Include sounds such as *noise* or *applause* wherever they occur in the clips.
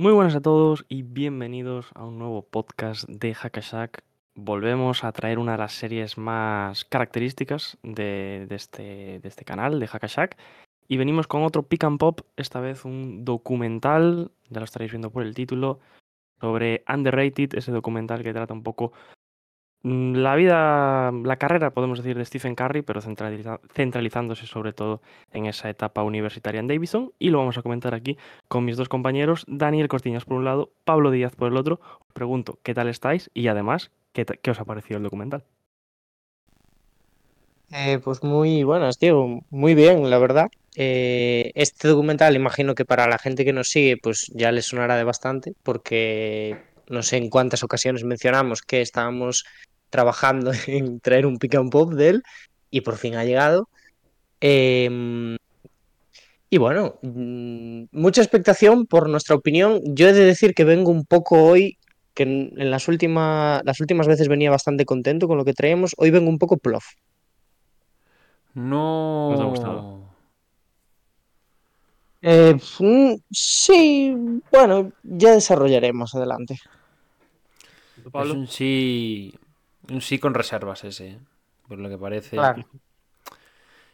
Muy buenas a todos y bienvenidos a un nuevo podcast de Hackashack. Volvemos a traer una de las series más características de, este, este canal, de Hackashack. Y venimos con otro pick and pop, esta vez un documental, ya lo estaréis viendo por el título, sobre Underrated, ese documental que trata un poco la vida, la carrera, podemos decir, de Stephen Curry, pero centralizándose sobre todo en esa etapa universitaria en Davidson. Y lo vamos a comentar aquí con mis dos compañeros, Daniel Cortiñas por un lado, Pablo Díaz por el otro. Os pregunto qué tal estáis y además, qué, qué os ha parecido el documental. Eh, pues muy buenas, Diego. Muy bien, la verdad. Eh, este documental, imagino que para la gente que nos sigue, pues ya les sonará de bastante, porque no sé en cuántas ocasiones mencionamos que estábamos trabajando *laughs* en traer un pick and pop de él, y por fin ha llegado. Em, y bueno, mm, mucha expectación por nuestra opinión. Yo he de decir que vengo un poco hoy, que en, en las últimas, las últimas veces venía bastante contento con lo que traemos. Hoy vengo un poco plof. No. ¿No te ha gustado? Eh, mm, sí, bueno, ya desarrollaremos adelante. Es un sí. Un sí con reservas ese, ¿eh? por lo que parece. Claro.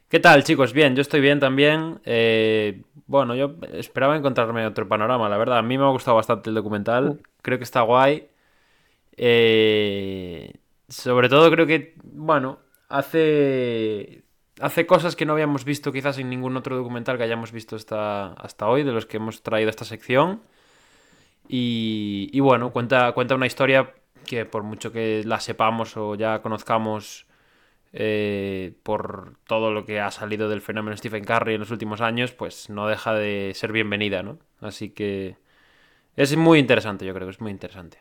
¿Qué tal, chicos? Bien, yo estoy bien también. Eh, bueno, yo esperaba encontrarme otro panorama, la verdad. A mí me ha gustado bastante el documental. Creo que está guay. Eh, sobre todo creo que, bueno, hace, hace cosas que no habíamos visto quizás en ningún otro documental que hayamos visto hasta, hasta hoy, de los que hemos traído esta sección. Y, y bueno, cuenta, cuenta una historia que por mucho que la sepamos o ya conozcamos eh, por todo lo que ha salido del fenómeno Stephen Curry en los últimos años, pues no deja de ser bienvenida, ¿no? Así que es muy interesante, yo creo que es muy interesante.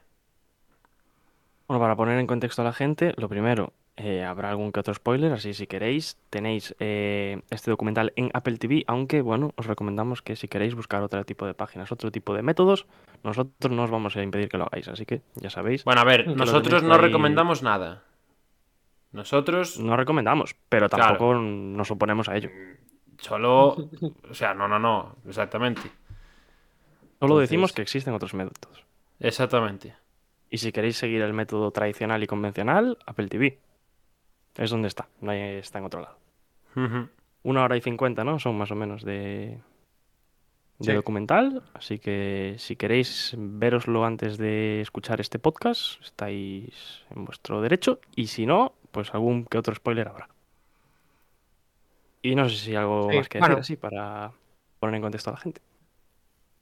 Bueno, para poner en contexto a la gente, lo primero, eh, habrá algún que otro spoiler, así si queréis, tenéis eh, este documental en Apple TV, aunque bueno, os recomendamos que si queréis buscar otro tipo de páginas, otro tipo de métodos, nosotros no os vamos a impedir que lo hagáis, así que ya sabéis. Bueno, a ver, nosotros no ahí. recomendamos nada. Nosotros No recomendamos, pero Claro. tampoco nos oponemos a ello. solo... *laughs* O sea, no, no, no, exactamente. Solo Entonces- decimos que existen otros métodos. Exactamente. Y si queréis seguir el método tradicional y convencional, Apple TV. Es donde está, no hay- está en otro lado. Una hora y cincuenta, ¿no? Son más o menos de, de Sí. documental. Así que si queréis veroslo antes de escuchar este podcast, estáis en vuestro derecho. Y si no, pues algún que otro spoiler habrá. Y no sé si hay algo Sí, más que bueno. decir así para poner en contexto a la gente.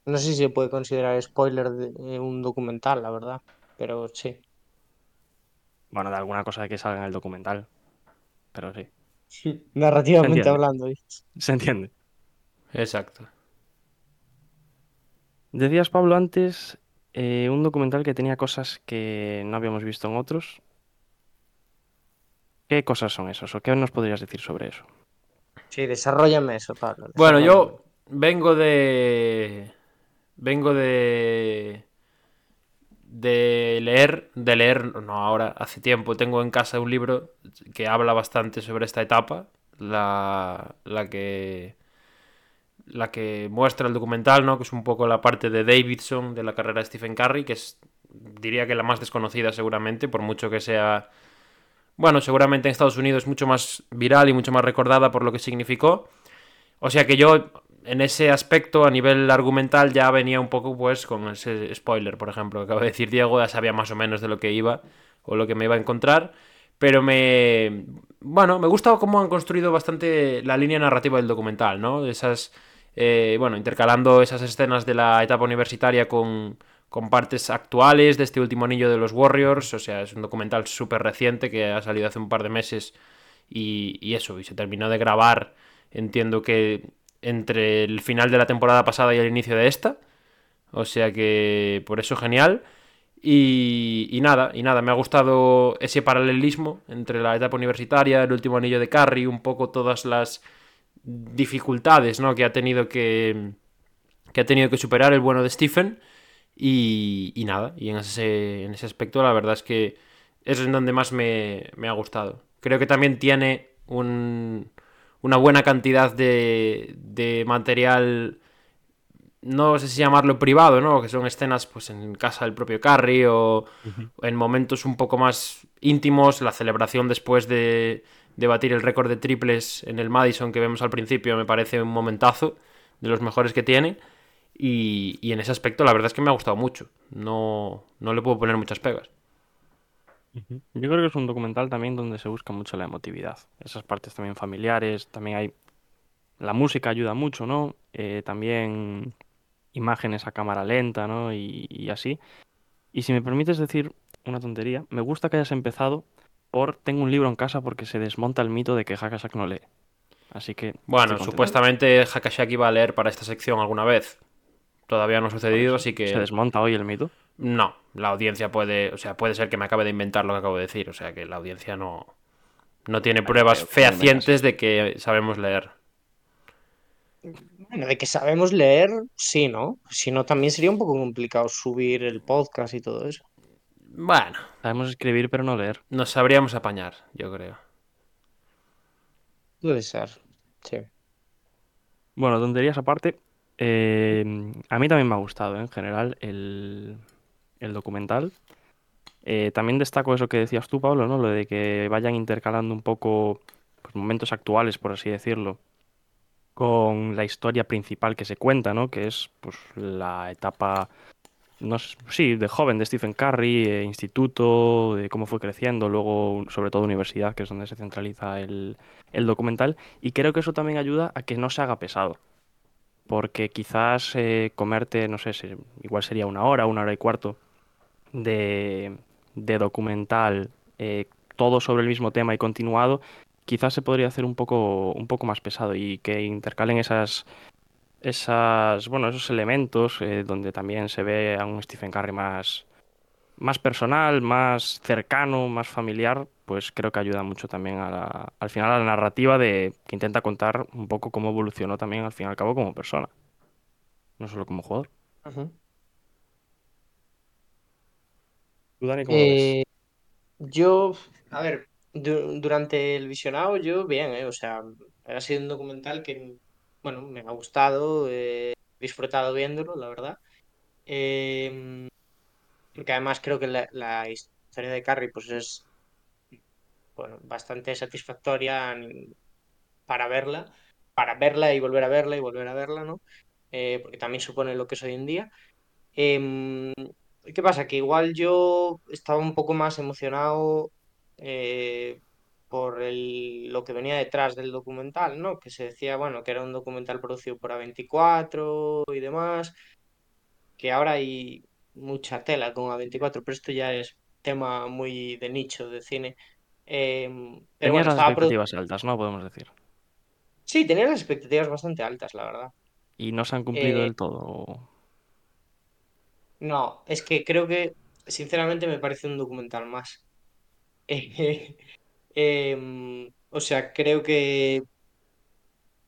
No sé si se puede considerar spoiler de eh, un documental, la verdad, pero sí. Bueno, de alguna cosa que salga en el documental. Pero sí, *laughs* Narrativamente hablando. se entiende. Exacto. Decías, Pablo, antes eh, un documental que tenía cosas que no habíamos visto en otros. ¿Qué cosas son esas? ¿O qué nos podrías decir sobre eso? Sí, desarrollame eso, Pablo. Bueno, yo vengo de. Vengo de. De leer. De leer, no ahora, hace tiempo. Tengo en casa un libro que habla bastante sobre esta etapa. La, la que. La que muestra el documental, ¿no? Que es un poco la parte de Davidson de la carrera de Stephen Curry, que es. Diría que la más desconocida seguramente, por mucho que sea. Bueno, seguramente en Estados Unidos mucho más viral y mucho más recordada por lo que significó. O sea que yo, en ese aspecto, a nivel argumental, ya venía un poco, pues, con ese spoiler, por ejemplo, que acaba de decir Diego, ya sabía más o menos de lo que iba o lo que me iba a encontrar. Pero me. Bueno, me gusta cómo han construido bastante la línea narrativa del documental, ¿no? Esas. eh, bueno, intercalando esas escenas de la etapa universitaria con, con partes actuales de este último anillo de los Warriors. O sea, es un documental súper reciente que ha salido hace un par de meses. Y, y eso, y se terminó de grabar, entiendo que entre el final de la temporada pasada y el inicio de esta. O sea que por eso genial. Y, y, nada, y nada, me ha gustado ese paralelismo entre la etapa universitaria, el último anillo de Carry, un poco todas las dificultades ¿no? que ha tenido que, que ha tenido que superar el bueno de Stephen. Y, y nada, y en ese, en ese aspecto la verdad es que es en donde más me, me ha gustado. Creo que también tiene un, una buena cantidad de, de material no sé si llamarlo privado, ¿no? Que son escenas pues en casa del propio Carrie o en momentos un poco más íntimos, la celebración después de, de batir el récord de triples en el Madison que vemos al principio me parece un momentazo de los mejores que tiene y, y en ese aspecto la verdad es que me ha gustado mucho, no, no le puedo poner muchas pegas. Yo creo que es un documental también donde se busca mucho la emotividad, esas partes también familiares, también hay... La música ayuda mucho, ¿no? Eh, también imágenes a cámara lenta, ¿no? Y, y, así. Y si me permites decir una tontería, me gusta que hayas empezado por tengo un libro en casa porque se desmonta el mito de que Hakashak no lee. Así que... Bueno, supuestamente Hakashak iba a leer para esta sección alguna vez. Todavía no ha sucedido, así que... ¿Se desmonta hoy el mito? No, la audiencia puede... O sea, puede ser que me acabe de inventar lo que acabo de decir. O sea, que la audiencia no... No tiene pruebas fehacientes de que sabemos leer. Bueno, de que sabemos leer, sí, ¿no? Si no, también sería un poco complicado subir el podcast y todo eso. Bueno. Sabemos escribir, pero no leer. Nos sabríamos apañar, yo creo. Puede ser, sí. Bueno, tonterías aparte. Eh, a mí también me ha gustado, ¿eh? en general, el, el documental. Eh, también destaco eso que decías tú, Pablo, ¿no? Lo de que vayan intercalando un poco pues, momentos actuales, por así decirlo, con la historia principal que se cuenta, ¿no? Que es pues la etapa, no sé, sí, de joven de Stephen Curry, eh, instituto, de cómo fue creciendo, luego sobre todo universidad, que es donde se centraliza el, documental. Y creo que eso también ayuda a que no se haga pesado. Porque quizás eh, comerte, no sé, igual sería una hora, una hora y cuarto de, documental, eh, todo sobre el mismo tema y continuado, quizás se podría hacer un poco, un poco más pesado y que intercalen esas, esas, bueno, esos elementos eh, donde también se ve a un Stephen Curry más, más personal, más cercano, más familiar, pues creo que ayuda mucho también a la, al final a la narrativa de que intenta contar un poco cómo evolucionó también al fin y al cabo como persona, no solo como jugador. ¿Tú, Dani, cómo eh, Yo, a ver, durante el visionado yo bien, ¿eh? o sea, ha sido un documental que, bueno, me ha gustado, eh, disfrutado viéndolo, la verdad. Eh, porque además creo que la, historia de Carrie pues es bastante satisfactoria para verla, para verla y volver a verla y volver a verla, ¿no? Eh, porque también supone lo que es hoy en día. Em, ¿Qué pasa? Que igual yo estaba un poco más emocionado eh, por el, lo que venía detrás del documental, ¿no? Que se decía, bueno, que era un documental producido por A24 y demás, que ahora hay mucha tela con A24, pero esto ya es tema muy de nicho de cine. Eh, pero Tenías bueno, las expectativas altas, ¿no? Podemos decir. Sí, tenía las expectativas bastante altas, la verdad. ¿Y no se han cumplido Eh, del todo? No, es que creo que, sinceramente, me parece un documental más. *laughs* Em, o sea, creo que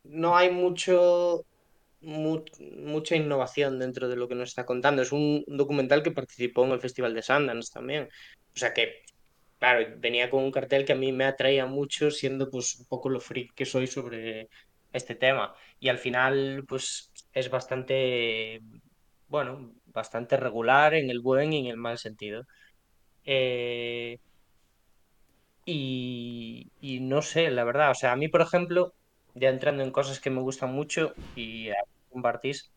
no hay mucho, mu- mucha innovación dentro de lo que nos está contando. Es un documental que participó en el Festival de Sundance también. O sea que, claro, venía con un cartel que a mí me atraía mucho, siendo pues un poco lo freak que soy sobre este tema. Y al final, pues es bastante, bueno, bastante regular en el buen y en el mal sentido. Eh, y, no sé, la verdad, o sea, a mí, por ejemplo, ya entrando en cosas que me gustan mucho y compartís,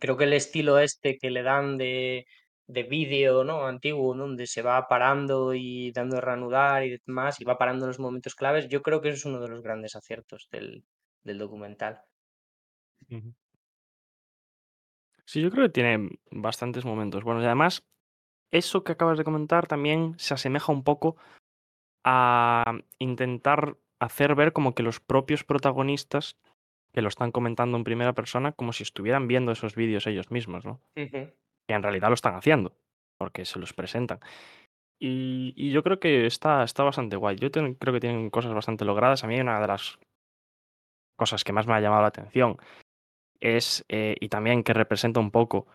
creo que el estilo este que le dan de, de vídeo, ¿no? Antiguo, donde se va parando y dando a reanudar y demás, y va parando en los momentos claves, yo creo que eso es uno de los grandes aciertos del, del documental. Ujú. Sí, yo creo que tiene bastantes momentos. Bueno, y además, eso que acabas de comentar también se asemeja un poco a intentar hacer ver como que los propios protagonistas que lo están comentando en primera persona como si estuvieran viendo esos vídeos ellos mismos, ¿no? Que en realidad lo están haciendo, porque se los presentan. Y, y yo creo que está, está bastante guay. Yo ten- creo que tienen cosas bastante logradas. A mí una de las cosas que más me ha llamado la atención es, eh, y también que representa un poco,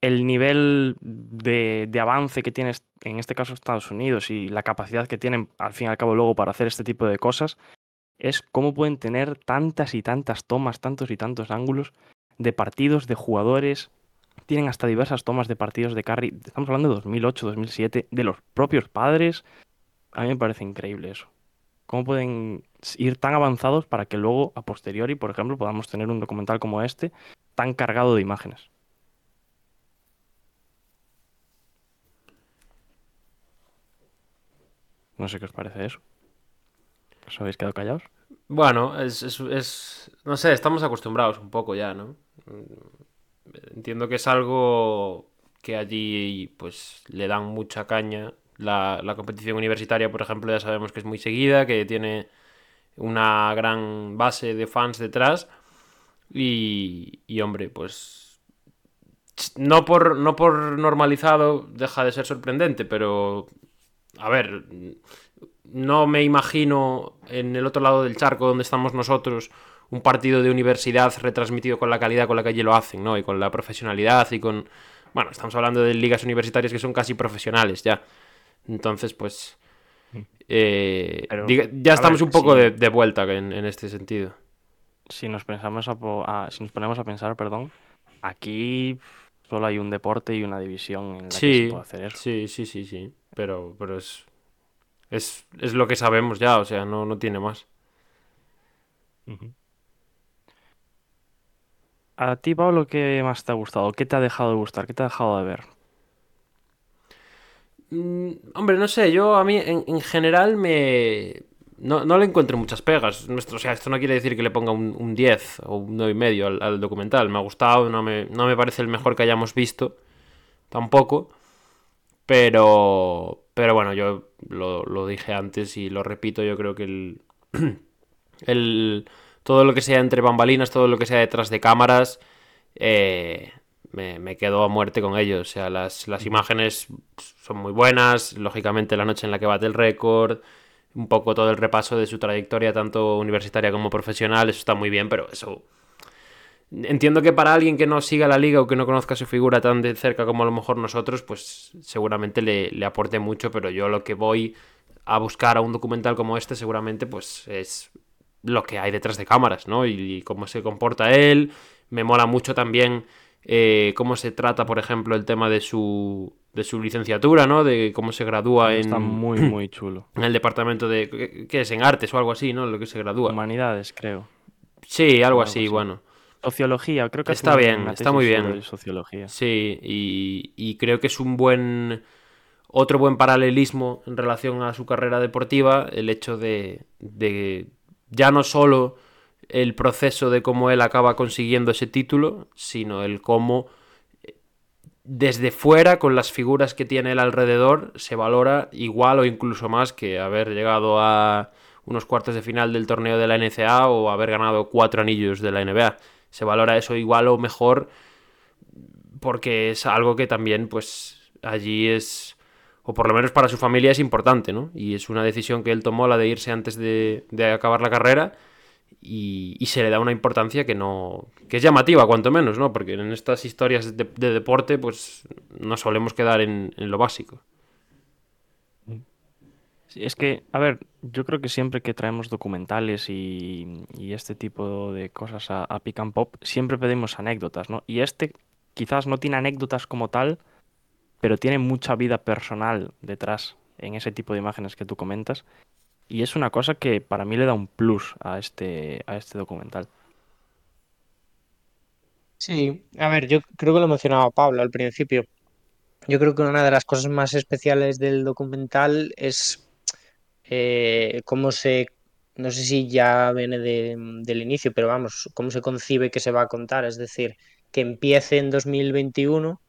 el nivel de, de avance que tiene, en este caso Estados Unidos, y la capacidad que tienen, al fin y al cabo, luego para hacer este tipo de cosas, es cómo pueden tener tantas y tantas tomas, tantos y tantos ángulos de partidos, de jugadores. Tienen hasta diversas tomas de partidos de carry. Estamos hablando de 2008, 2007, de los propios padres. A mí me parece increíble eso. Cómo pueden ir tan avanzados para que luego, a posteriori, por ejemplo, podamos tener un documental como este tan cargado de imágenes. No sé qué os parece eso. ¿Os habéis quedado callados? Bueno, es, es, es- No sé, estamos acostumbrados un poco ya, ¿no? Entiendo que es algo que allí pues le dan mucha caña. La, la competición universitaria, por ejemplo, ya sabemos que es muy seguida, que tiene una gran base de fans detrás. Y, hombre, pues no por, no por normalizado deja de ser sorprendente, pero a ver, no me imagino en el otro lado del charco donde estamos nosotros un partido de universidad retransmitido con la calidad con la que allí lo hacen, ¿no? Y con la profesionalidad y con... Bueno, estamos hablando de ligas universitarias que son casi profesionales ya. Entonces, pues... eh, Pero, diga- ya estamos ver, un poco sí. de, de vuelta en, en este sentido. Si nos pensamos a po- a- si nos ponemos a pensar, perdón, aquí solo hay un deporte y una división en la que se puede hacer eso. sí, sí, sí, sí. Pero, pero es, es, es lo que sabemos ya, o sea, no, no tiene más. A ti, Pablo, ¿qué más te ha gustado? ¿Qué te ha dejado de gustar? ¿Qué te ha dejado de ver? Mm, hombre, no sé, yo a mí en, en general me... No, no le encuentro muchas pegas. O sea, esto no quiere decir que le ponga un, un 10 o un 9,5 al, al documental. Me ha gustado, no me, no me parece el mejor que hayamos visto. Tampoco. Pero... Pero bueno, yo lo, lo dije antes y lo repito, yo creo que el... *clears throat* el todo lo que sea entre bambalinas, todo lo que sea detrás de cámaras, eh, me, quedo a muerte con ello. O sea, las, las imágenes son muy buenas, lógicamente la noche en la que bate el récord, un poco todo el repaso de su trayectoria, tanto universitaria como profesional, eso está muy bien, pero eso... Entiendo que para alguien que no siga la liga o que no conozca su figura tan de cerca como a lo mejor nosotros, pues seguramente le, le aporte mucho, pero yo lo que voy a buscar a un documental como este seguramente pues es lo que hay detrás de cámaras, ¿no? Y cómo se comporta él. Me mola mucho también eh, cómo se trata, por ejemplo, el tema de su, de su licenciatura, ¿no? De cómo se gradúa en, Está muy, *clears throat* muy chulo. en el departamento de... ¿qué, es? En artes o algo así, ¿no? Lo que se gradúa. Humanidades, creo. Sí, algo algo así, así. bueno. Sociología, creo que Está bien, una está muy bien. Sociología. Sí, y, y creo que es un buen... Otro buen paralelismo en relación a su carrera deportiva, el hecho de, de ya no solo el proceso de cómo él acaba consiguiendo ese título, sino el cómo eh, desde fuera, con las figuras que tiene él alrededor, se valora igual o incluso más que haber llegado a unos cuartos de final del torneo de la NCA o haber ganado cuatro anillos de la NBA. Se valora eso igual o mejor porque es algo que también, pues, allí es, o por lo menos para su familia es importante, ¿no? Y es una decisión que él tomó, la de irse antes de, de acabar la carrera, y, se le da una importancia que no, que es llamativa, cuanto menos, ¿no? Porque en estas historias de, de deporte, pues, nos solemos quedar en, lo básico. Es que, a ver, yo creo que siempre que traemos documentales y, y este tipo de cosas a, a Pick and Pop, siempre pedimos anécdotas, ¿no? Y este quizás no tiene anécdotas como tal, pero tiene mucha vida personal detrás en ese tipo de imágenes que tú comentas. Y es una cosa que para mí le da un plus a este, a este documental. Sí, a ver, yo creo que lo mencionaba Pablo al principio. Yo creo que una de las cosas más especiales del documental es eh, cómo se, no sé si ya viene de- del inicio, pero vamos, cómo se concibe que se va a contar. Es decir, que empiece en 2021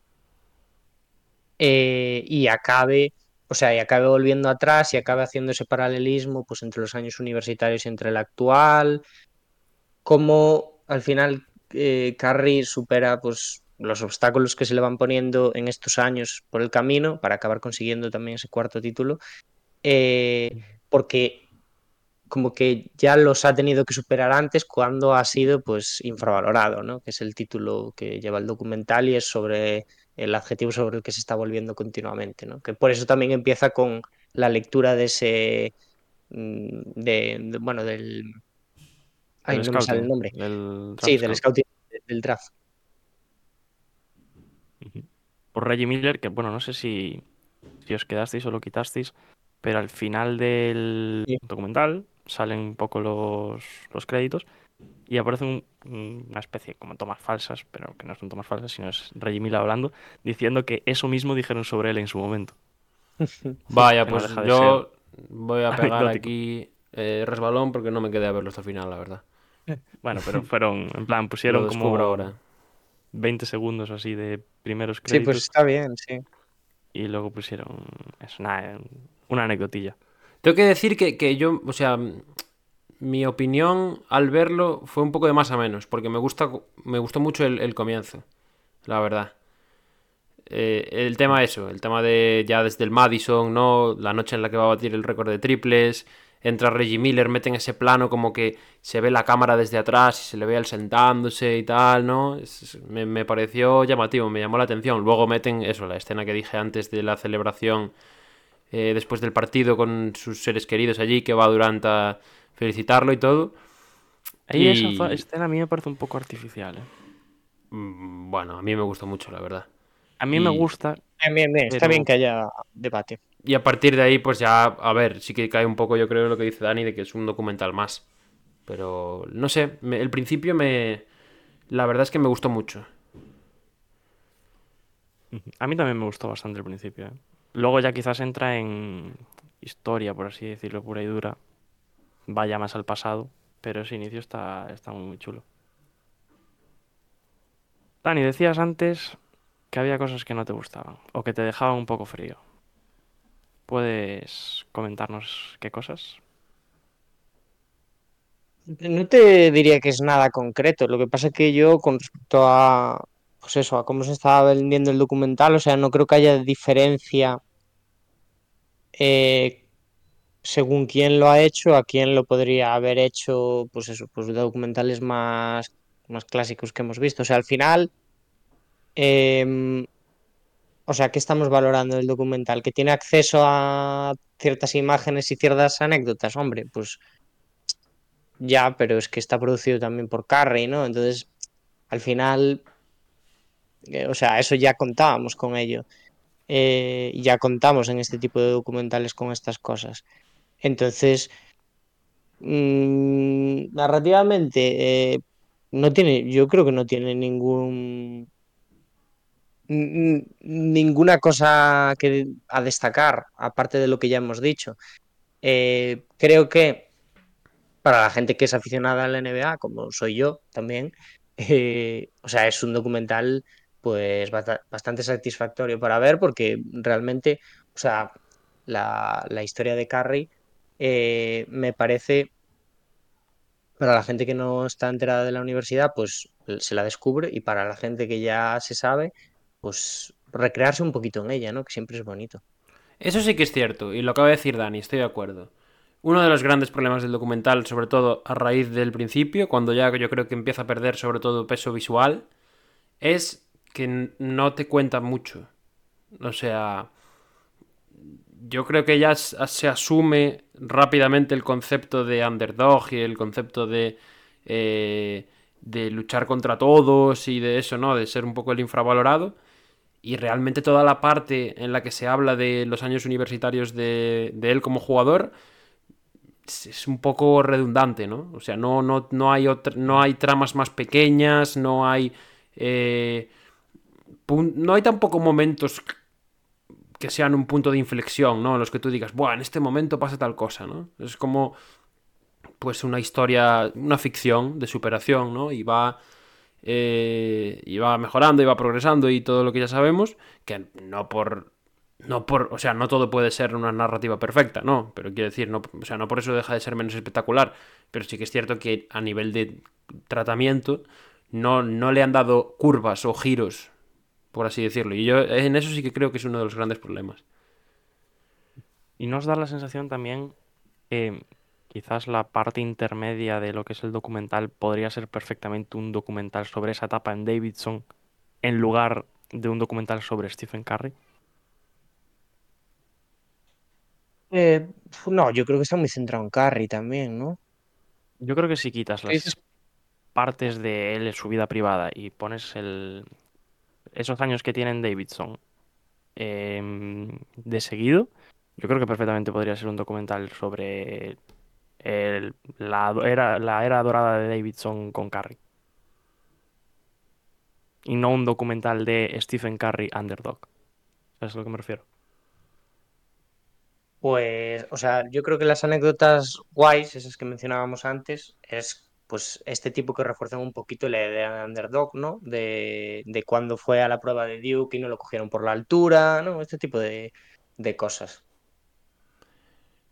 eh, y acabe, o sea, y acabe volviendo atrás y acabe haciendo ese paralelismo pues entre los años universitarios y entre el actual, cómo al final eh, Carrie supera pues los obstáculos que se le van poniendo en estos años por el camino para acabar consiguiendo también ese cuarto título, eh, porque como que ya los ha tenido que superar antes cuando ha sido pues infravalorado, ¿no? Que es el título que lleva el documental y es sobre el adjetivo sobre el que se está volviendo continuamente, ¿no? Que por eso también empieza con la lectura de ese mm, de, de- bueno, del ay, no me sale el nombre. del Sí, del scout. scouting del draft. Por Reggie Miller, que bueno, no sé si, si os quedasteis o lo quitasteis, pero al final del Sí. documental salen un poco los, los créditos y aparece un- una especie como tomas falsas, pero que no son tomas falsas, sino es Reggie Miller hablando, diciendo que eso mismo dijeron sobre él en su momento. *laughs* Vaya, no pues de yo voy a pegar anecdótico. aquí eh, resbalón porque no me quedé a verlo hasta el final, la verdad. *laughs* Bueno, pero fueron, en plan, pusieron como ahora. 20 segundos así de primeros Sí, créditos pues está bien, sí. y luego pusieron eso, nada, una anecdotilla. Tengo que decir que, que yo, o sea, mi opinión al verlo fue un poco de más a menos, porque me gusta, me gustó mucho el, comienzo, la verdad. Eh, el tema eso, el tema de ya desde el Madison, ¿no? La noche en la que va a batir el récord de triples, entra Reggie Miller, meten ese plano como que se ve la cámara desde atrás y se le ve a él sentándose y tal, ¿no? Me, me pareció llamativo, me llamó la atención. Luego meten eso, la escena que dije antes de la celebración eh, después del partido con sus seres queridos allí, que va Durant a felicitarlo y todo. Y- fa- escena a mí me parece un poco artificial. ¿eh? Mm, Bueno, a mí me gustó mucho, la verdad. A mí me Y- gusta, Bien, bien, bien. Está Pero- bien que haya debate. Y a partir de ahí, pues ya, a ver, sí que cae un poco, yo creo, lo que dice Dani, de que es un documental más. Pero, no sé, me- el principio me... La verdad es que me gustó mucho. a mí también me gustó bastante el principio. ¿eh? Luego ya quizás entra en historia, por así decirlo, pura y dura. Vaya más al pasado, pero ese inicio está, muy chulo. Dani, decías antes que había cosas que no te gustaban o que te dejaban un poco frío. ¿Puedes comentarnos qué cosas? No te diría que es nada concreto. Lo que pasa es que yo, con respecto a, pues eso, a cómo se estaba vendiendo el documental, o sea, no creo que haya diferencia eh, según quién lo ha hecho, a quién lo podría haber hecho, pues eso, pues documentales más, más clásicos que hemos visto. O sea, al final, em, o sea, ¿qué estamos valorando del documental? ¿Que tiene acceso a ciertas imágenes y ciertas anécdotas? Hombre, pues ya, pero es que está producido también por Carrey, ¿no? Entonces, al final, eh, o sea, eso ya contábamos con ello. Eh, ya contamos en este tipo de documentales con estas cosas. Entonces, mm, narrativamente, eh, no tiene, yo creo que no tiene ningún ninguna cosa que a destacar, aparte de lo que ya hemos dicho. Eh, creo que para la gente que es aficionada a la NBA, como soy yo también, eh, o sea, es un documental pues bastante satisfactorio para ver porque realmente, o sea, la, la historia de Curry eh, me parece, para la gente que no está enterada de la universidad, pues se la descubre y para la gente que ya se sabe, pues recrearse un poquito en ella, ¿no? Que siempre es bonito. Eso sí que es cierto, y lo acaba de decir Dani, estoy de acuerdo. Uno de los grandes problemas del documental, sobre todo a raíz del principio, cuando ya yo creo que empieza a perder sobre todo peso visual, es que no te cuenta mucho. O sea, yo creo que ya se asume rápidamente el concepto de underdog y el concepto de, eh, de luchar contra todos y de eso, ¿no? De ser un poco el infravalorado. Y realmente toda la parte en la que se habla de los años universitarios de, él como jugador es, un poco redundante, ¿no? O sea, no, no, no, hay, otra- no hay tramas más pequeñas, no hay... eh, no hay tampoco momentos que sean un punto de inflexión, ¿no? En los que tú digas, Buah, en este momento pasa tal cosa, ¿no? Es como, pues, una historia, una ficción de superación, ¿no? Y va, eh, y va mejorando, y va progresando, y todo lo que ya sabemos, que no por, no por, o sea, no todo puede ser una narrativa perfecta, ¿no? Pero quiero decir, no, o sea, no por eso deja de ser menos espectacular, pero sí que es cierto que a nivel de tratamiento, no, no le han dado curvas o giros, por así decirlo. Y yo en eso sí que creo que es uno de los grandes problemas. Y nos da la sensación también que quizás la parte intermedia de lo que es el documental podría ser perfectamente un documental sobre esa etapa en Davidson en lugar de un documental sobre Stephen Curry. Eh, no, yo creo que está muy centrado en Curry también, ¿no? Yo creo que si quitas las es- partes de él en su vida privada y pones el, esos años que tiene en Davidson em, de seguido, yo creo que perfectamente podría ser un documental sobre el- la, era, la era dorada de Davidson con Curry. Y no un documental de Stephen Curry Underdog. ¿Sabes a lo que me refiero? Pues, o sea, yo creo que las anécdotas guays, esas que mencionábamos antes, es pues este tipo que refuerzan un poquito la idea de underdog, ¿no? De, de cuando fue a la prueba de Duke y no lo cogieron por la altura, ¿no? Este tipo de, de cosas.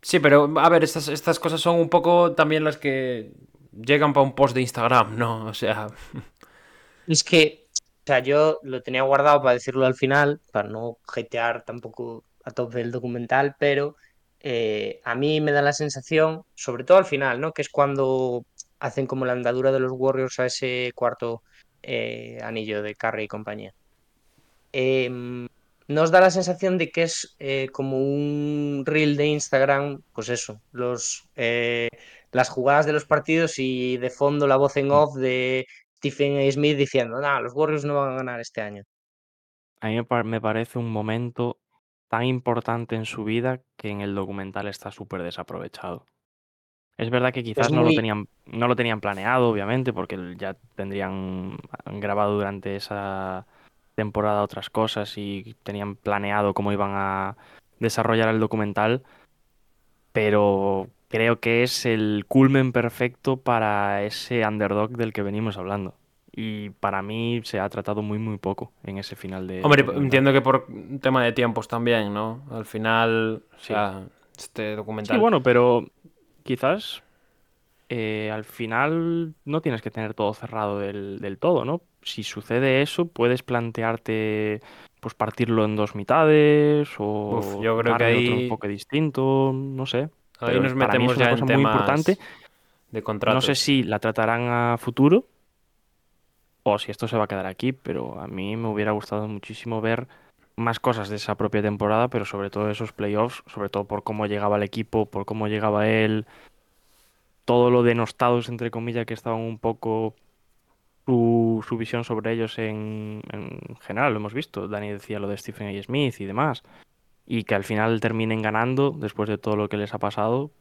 Sí, pero a ver, estas, estas cosas son un poco también las que llegan para un post de Instagram, ¿no? O sea, *laughs* Es que, o sea, yo lo tenía guardado para decirlo al final, para no hatear tampoco a tope el documental, pero eh, a mí me da la sensación, sobre todo al final, ¿no? Que es cuando hacen como la andadura de los Warriors a ese cuarto eh, anillo de Curry y compañía. Em, nos da la sensación de que es eh, como un reel de Instagram, pues eso, los, eh, las jugadas de los partidos y de fondo la voz en off de Stephen A. Smith diciendo, nada, los Warriors no van a ganar este año. A mí me parece un momento tan importante en su vida que en el documental está súper desaprovechado. Es verdad que quizás no, lo tenían, no lo tenían planeado, obviamente, porque ya tendrían grabado durante esa temporada otras cosas y tenían planeado cómo iban a desarrollar el documental, pero creo que es el culmen perfecto para ese underdog del que venimos hablando. Y para mí se ha tratado muy, muy poco en ese final de. hombre, entiendo que por tema de tiempos también, ¿no? Al final, o sea, este documental... Sí, bueno, pero quizás eh, al final no tienes que tener todo cerrado del, del todo, ¿no? Si sucede eso, puedes plantearte pues partirlo en dos mitades o Uf, yo creo que darle otro ahí- enfoque distinto, no sé. Ahí pero nos metemos ya en muy importante. de contratos. No sé si la tratarán a futuro o si esto se va a quedar aquí, pero a mí me hubiera gustado muchísimo ver más cosas de esa propia temporada, pero sobre todo esos playoffs, sobre todo por cómo llegaba el equipo, por cómo llegaba él, todo lo denostados, entre comillas, que estaban un poco su, su visión sobre ellos en, en general, lo hemos visto. Dani decía lo de Stephen A. Smith y demás, y que al final terminen ganando después de todo lo que les ha pasado.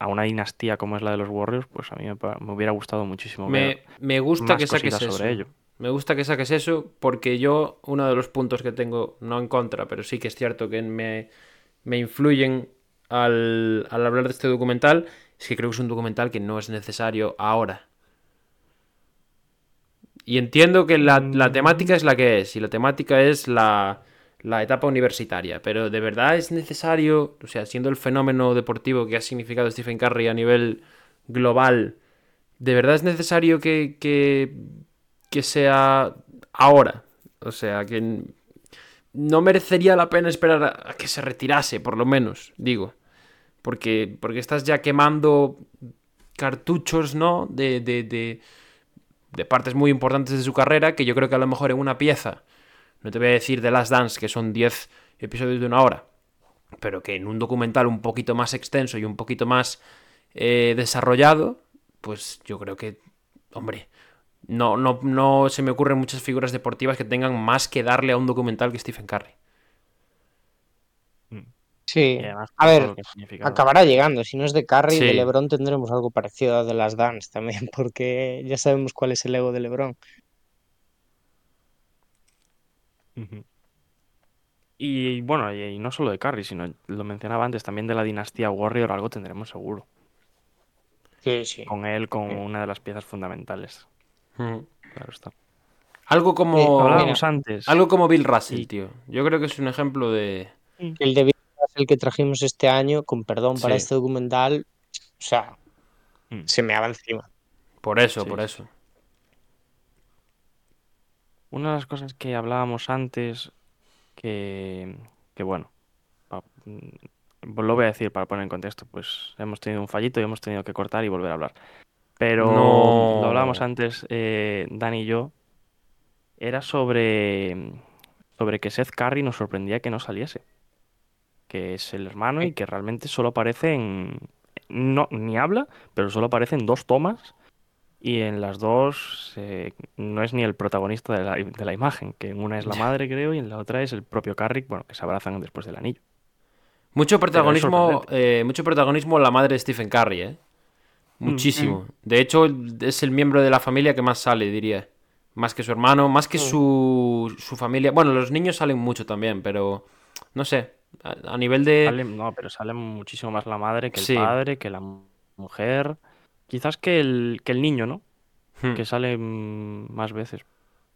A una dinastía como es la de los Warriors, pues a mí me, me hubiera gustado muchísimo ver Me, me gusta más que saques eso. sobre ello. Me gusta que saques eso porque yo, uno de los puntos que tengo, no en contra, pero sí que es cierto que me, me influyen al, al hablar de este documental, es que creo que es un documental que no es necesario ahora. Y entiendo que la, la temática es la que es, y la temática es la, la etapa universitaria, pero de verdad es necesario, o sea, siendo el fenómeno deportivo que ha significado Stephen Curry a nivel global, de verdad es necesario que, que, que sea ahora. O sea, que no merecería la pena esperar a, a que se retirase, por lo menos, digo. Porque, porque estás ya quemando cartuchos, ¿no? De, de, de, de partes muy importantes de su carrera, que yo creo que a lo mejor en una pieza, no te voy a decir de Last Dance, que son 10 episodios de una hora, pero que en un documental un poquito más extenso y un poquito más eh, desarrollado, pues yo creo que, hombre, no, no, no se me ocurren muchas figuras deportivas que tengan más que darle a un documental que Stephen Curry. Sí, Y además a ver, acabará llegando. Si no es de Curry, de Sí. LeBron tendremos algo parecido a de las Dance también, *laughs* porque ya sabemos cuál es el ego de LeBron. Y bueno, y, y no solo de Curry, sino lo mencionaba antes, también de la dinastía Warrior, algo tendremos seguro. Sí, sí. Con él como Sí. una de las piezas fundamentales. Mm. Claro está. Algo como. Eh, Hablábamos antes. Algo como Bill Russell, tío. Yo creo que es un ejemplo de. El de Bill Russell que trajimos este año, con perdón para Sí. este documental, o sea, Mm. se me va encima. Por eso, Sí, por eso. Una de las cosas que hablábamos antes, que, que bueno, pa- mm, lo voy a decir para poner en contexto, pues hemos tenido un fallito y hemos tenido que cortar y volver a hablar. Pero No. lo hablábamos antes, eh, Dani y yo, era sobre, sobre que Seth Curry nos sorprendía que no saliese. Que es el hermano y que realmente solo aparece en... No, ni habla, pero solo aparece en dos tomas y en las dos eh, no es ni el protagonista de la, de la imagen, que en una es la madre, creo, y en la otra es el propio Carrick, bueno, que se abrazan después del anillo. Mucho protagonismo, eh, mucho protagonismo la madre de Stephen Curry, ¿eh? Muchísimo. De hecho, es el miembro de la familia que más sale, diría. Más que su hermano, más que su, su familia. Bueno, los niños salen mucho también, pero no sé. A, a nivel de... Sale- no, pero sale muchísimo más la madre que el Sí. padre, que la mu- mujer. Quizás que el, que el niño, ¿no? Hmm. Que sale mm, más veces.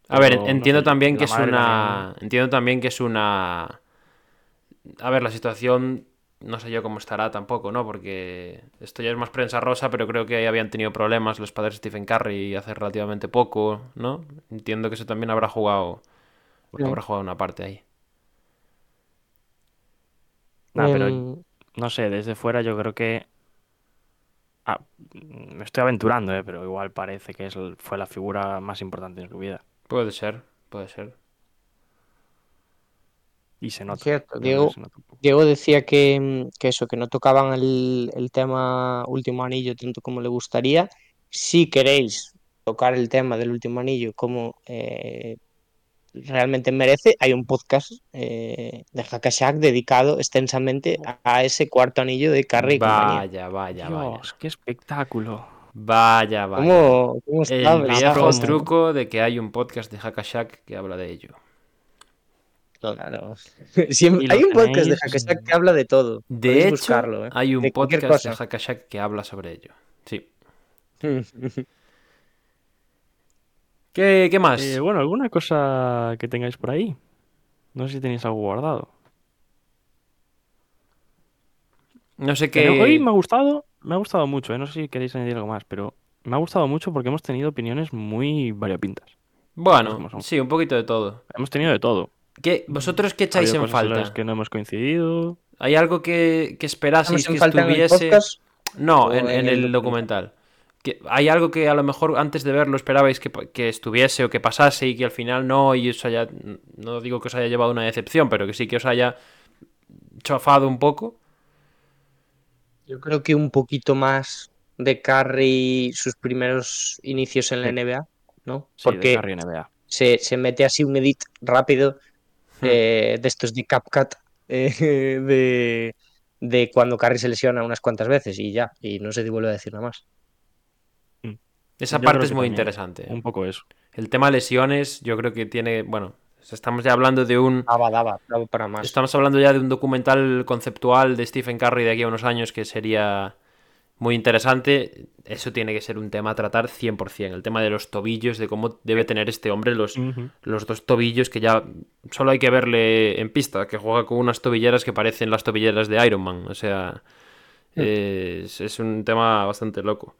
A ver, Pero, no entiendo sé, también que es una. también. Entiendo también que es una. A ver, la situación. No sé yo cómo estará tampoco, ¿no? Porque esto ya es más prensa rosa, pero creo que ahí habían tenido problemas los padres de Stephen Curry hace relativamente poco, ¿no? Entiendo que eso también habrá jugado. Sí. Habrá jugado una parte ahí. Nah, pero Em, no sé, desde fuera yo creo que. Ah, me estoy aventurando, ¿eh? Pero igual parece que es, el- fue la figura más importante en su vida. Puede ser, puede ser. Y se nota. Cierto, Diego- se nota un poco. Diego decía que, mm, que eso, que no tocaban el, el tema último anillo tanto como le gustaría. Si queréis tocar el tema del último anillo como eh, realmente merece, hay un podcast eh, de Hackashack dedicado extensamente a, a ese cuarto anillo de Carrie y compañía. Vaya, vaya, vaya. Dios, qué espectáculo. Vaya, vaya. ¿Cómo, cómo El sabes? viejo truco de que hay un podcast de Hackashack que habla de ello. Claro. *laughs* Siempre- hay un podcast de Hackashack que habla de todo. De Podéis hecho, buscarlo, ¿eh? hay un De podcast de. Hackashack que habla sobre ello. Sí. *laughs* ¿Qué, qué más? Eh, bueno, ¿alguna cosa que tengáis por ahí? No sé si tenéis algo guardado. no sé Pero hoy me qué. ha gustado, me ha gustado mucho, ¿eh? No sé si queréis añadir algo más, pero me ha gustado mucho porque hemos tenido opiniones muy variopintas. Bueno, sí, un poquito de todo. Hemos tenido de todo. ¿Qué, ¿Vosotros qué echáis en en las falta? que no hemos coincidido. ¿Hay algo que, que esperaseis ¿Estamos en que falta en el estuviese? podcast? No, en, en en el el documental. Que- ¿Hay algo que a lo mejor antes de verlo esperabais que, que estuviese o que pasase y que al final no, y os haya, no digo que os haya llevado una decepción, pero que sí que os haya chafado un poco? Yo creo que un poquito más de Curry sus primeros inicios en la. NBA, ¿no? Sí, de Porque Carry NBA. se, se mete así un edit rápido Hmm. eh, de estos de CapCut eh, *laughs* de, de cuando Curry se lesiona unas cuantas veces y ya, y no se vuelve a decir nada más. Esa Yo parte es muy interesante. Un poco eso. El tema lesiones, yo creo que tiene, bueno, estamos ya hablando de un... Daba, daba, daba para más. Estamos hablando ya de un documental conceptual de Stephen Curry de aquí a unos años que sería muy interesante. Eso tiene que ser un tema a tratar 100%. El tema de los tobillos, de cómo debe tener este hombre los, los dos tobillos que ya solo hay que verle en pista, que juega con unas tobilleras que parecen las tobilleras de Iron Man. O sea, es, es un tema bastante loco.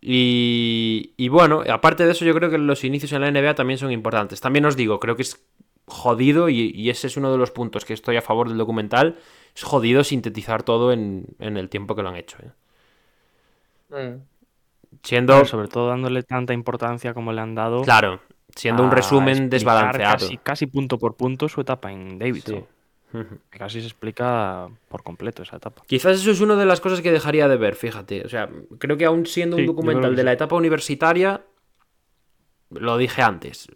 Y, y bueno, aparte de eso, yo creo que los inicios en la NBA también son importantes. También os digo, creo que es jodido, y, y ese es uno de los puntos que estoy a favor del documental, es jodido sintetizar todo en, en el tiempo que lo han hecho. ¿eh? Mm. Siendo, Pero sobre todo dándole tanta importancia como le han dado. claro, siendo un a resumen desbalanceado. Casi, casi punto por punto su etapa en Davidson. Sí. Ujú. *laughs* Que Casi se explica por completo esa etapa. Quizás eso es una de las cosas que dejaría de ver, fíjate. O sea, creo que aún siendo Sí, un documental de la etapa universitaria, lo dije antes,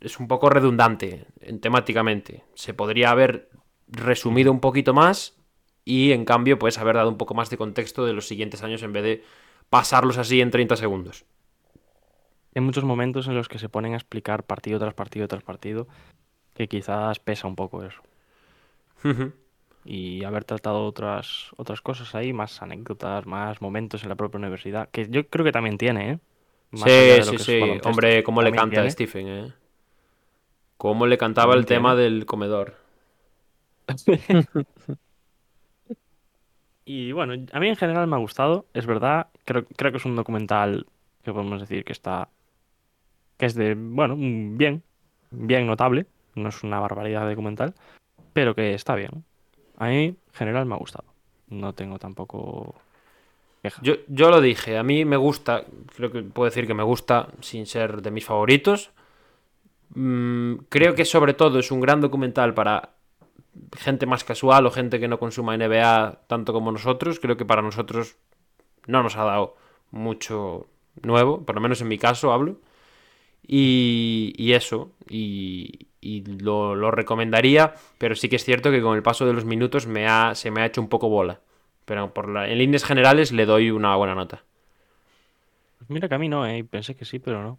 es un poco redundante en temáticamente. Se podría haber resumido un poquito más y en cambio pues haber dado un poco más de contexto de los siguientes años en vez de pasarlos así en 30 segundos. Hay muchos momentos en los que se ponen a explicar partido tras partido tras partido que quizás pesa un poco eso. Y haber tratado otras, otras cosas ahí, más anécdotas, más momentos en la propia universidad, que yo creo que también tiene, ¿eh? Más Sí, sí, sí. Hombre, cómo le canta a tiene. Stephen, ¿eh? Cómo le cantaba el tema del comedor. *laughs* Y bueno, a mí en general me ha gustado, es verdad, creo, creo que es un documental que podemos decir que está, que es de, bueno, bien, bien notable, no es una barbaridad de documental, pero que está bien. A mí, en general, me ha gustado. No tengo tampoco. Yo, yo lo dije, a mí me gusta, creo que puedo decir que me gusta sin ser de mis favoritos. Mm, creo que sobre todo es un gran documental para gente más casual o gente que no consuma NBA tanto como nosotros. Creo que para nosotros no nos ha dado mucho nuevo, por lo menos en mi caso hablo. Y, y eso, y, y lo, lo recomendaría, pero sí que es cierto que con el paso de los minutos me ha, se me ha hecho un poco bola. Pero por la- en líneas generales le doy una buena nota. Pues Mira que a mí no, ¿eh? Pensé que sí, pero no.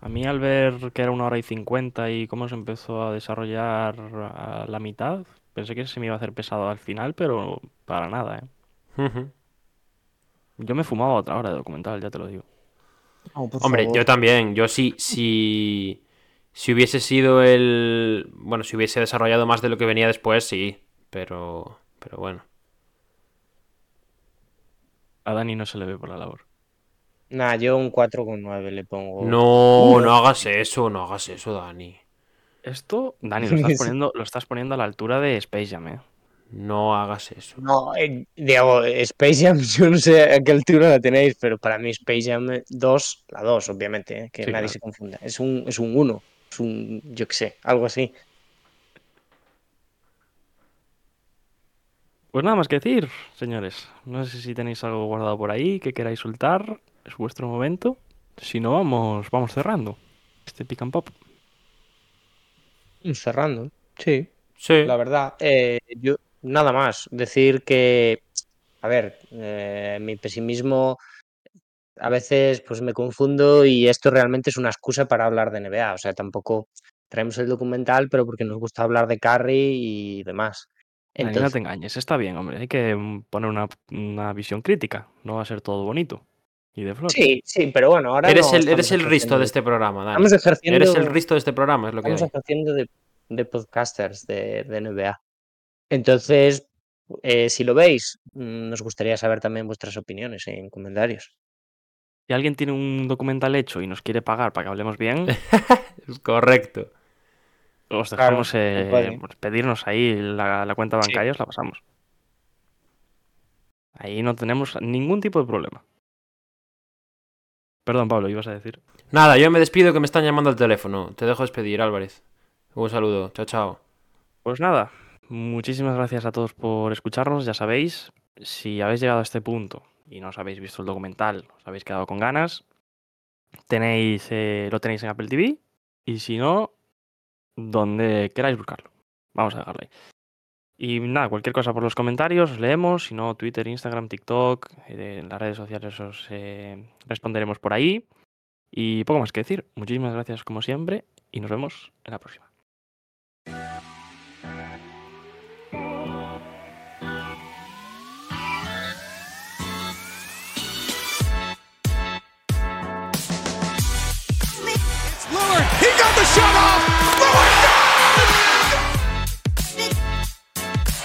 A mí al ver que era una hora y cincuenta y cómo se empezó a desarrollar a la mitad, pensé que se me iba a hacer pesado al final, pero para nada, ¿eh? Ujú. Yo me fumaba otra hora de documental, ya te lo digo. Oh, Hombre, favor. yo también. Yo sí, si, si hubiese sido el. Bueno, si hubiese desarrollado más de lo que venía después, sí. Pero. Pero bueno. A Dani no se le ve por la labor. Nah, yo un 4,9 le pongo. No, no hagas eso, no hagas eso, Dani. Esto, Dani, *laughs* lo estás poniendo, lo estás poniendo a la altura de Space Jam, ¿eh? No hagas eso. No, eh, Diego, Space Jam, *laughs* yo no sé a qué altura la tenéis, pero para mí Space Jam 2, la 2, obviamente, eh, que Sí, nadie claro. se confunda. Es un, es un 1, es un, yo qué sé, algo así. Pues nada más que decir, señores. No sé si tenéis algo guardado por ahí que queráis soltar. Es vuestro momento. Si no, vamos, vamos cerrando. Este pick and pop. Cerrando, sí. Sí. La verdad, eh, yo nada más. Decir que, a ver, eh, mi pesimismo a veces pues me confundo y esto realmente es una excusa para hablar de NBA. O sea, tampoco traemos el documental, pero porque nos gusta hablar de Curry y demás. Dani, no Entonces, te engañes, está bien, hombre. Hay que poner una, una visión crítica. No va a ser todo bonito. Y de flor. sí, sí, pero bueno, ahora Eres no el, eres el risto de este programa, Dani. Estamos ejerciendo, Eres el risto de este programa, es lo que estamos hay. ejerciendo de, de podcasters de, de NBA. Entonces, eh, si lo veis, mm, nos gustaría saber también vuestras opiniones en comentarios. Si alguien tiene un documental hecho y nos quiere pagar para que hablemos bien, *laughs* Es correcto. os dejamos eh, puede. pues, pedirnos ahí la, la cuenta Sí. bancaria, os la pasamos. Ahí no tenemos ningún tipo de problema. Perdón, Pablo, ibas a decir. Nada, yo me despido que me están llamando al teléfono. Te dejo despedir, Álvarez. Un saludo. Chao, chao. Pues nada, muchísimas gracias a todos por escucharnos. Ya sabéis, si habéis llegado a este punto y no os habéis visto el documental, os habéis quedado con ganas, tenéis, eh, lo tenéis en Apple TV y si no, donde queráis buscarlo. Vamos a dejarlo ahí. Y nada, cualquier cosa por los comentarios, os leemos, si no, Twitter, Instagram, TikTok, eh, en las redes sociales os eh, responderemos por ahí. Y poco más que decir. Muchísimas gracias como siempre y nos vemos en la próxima.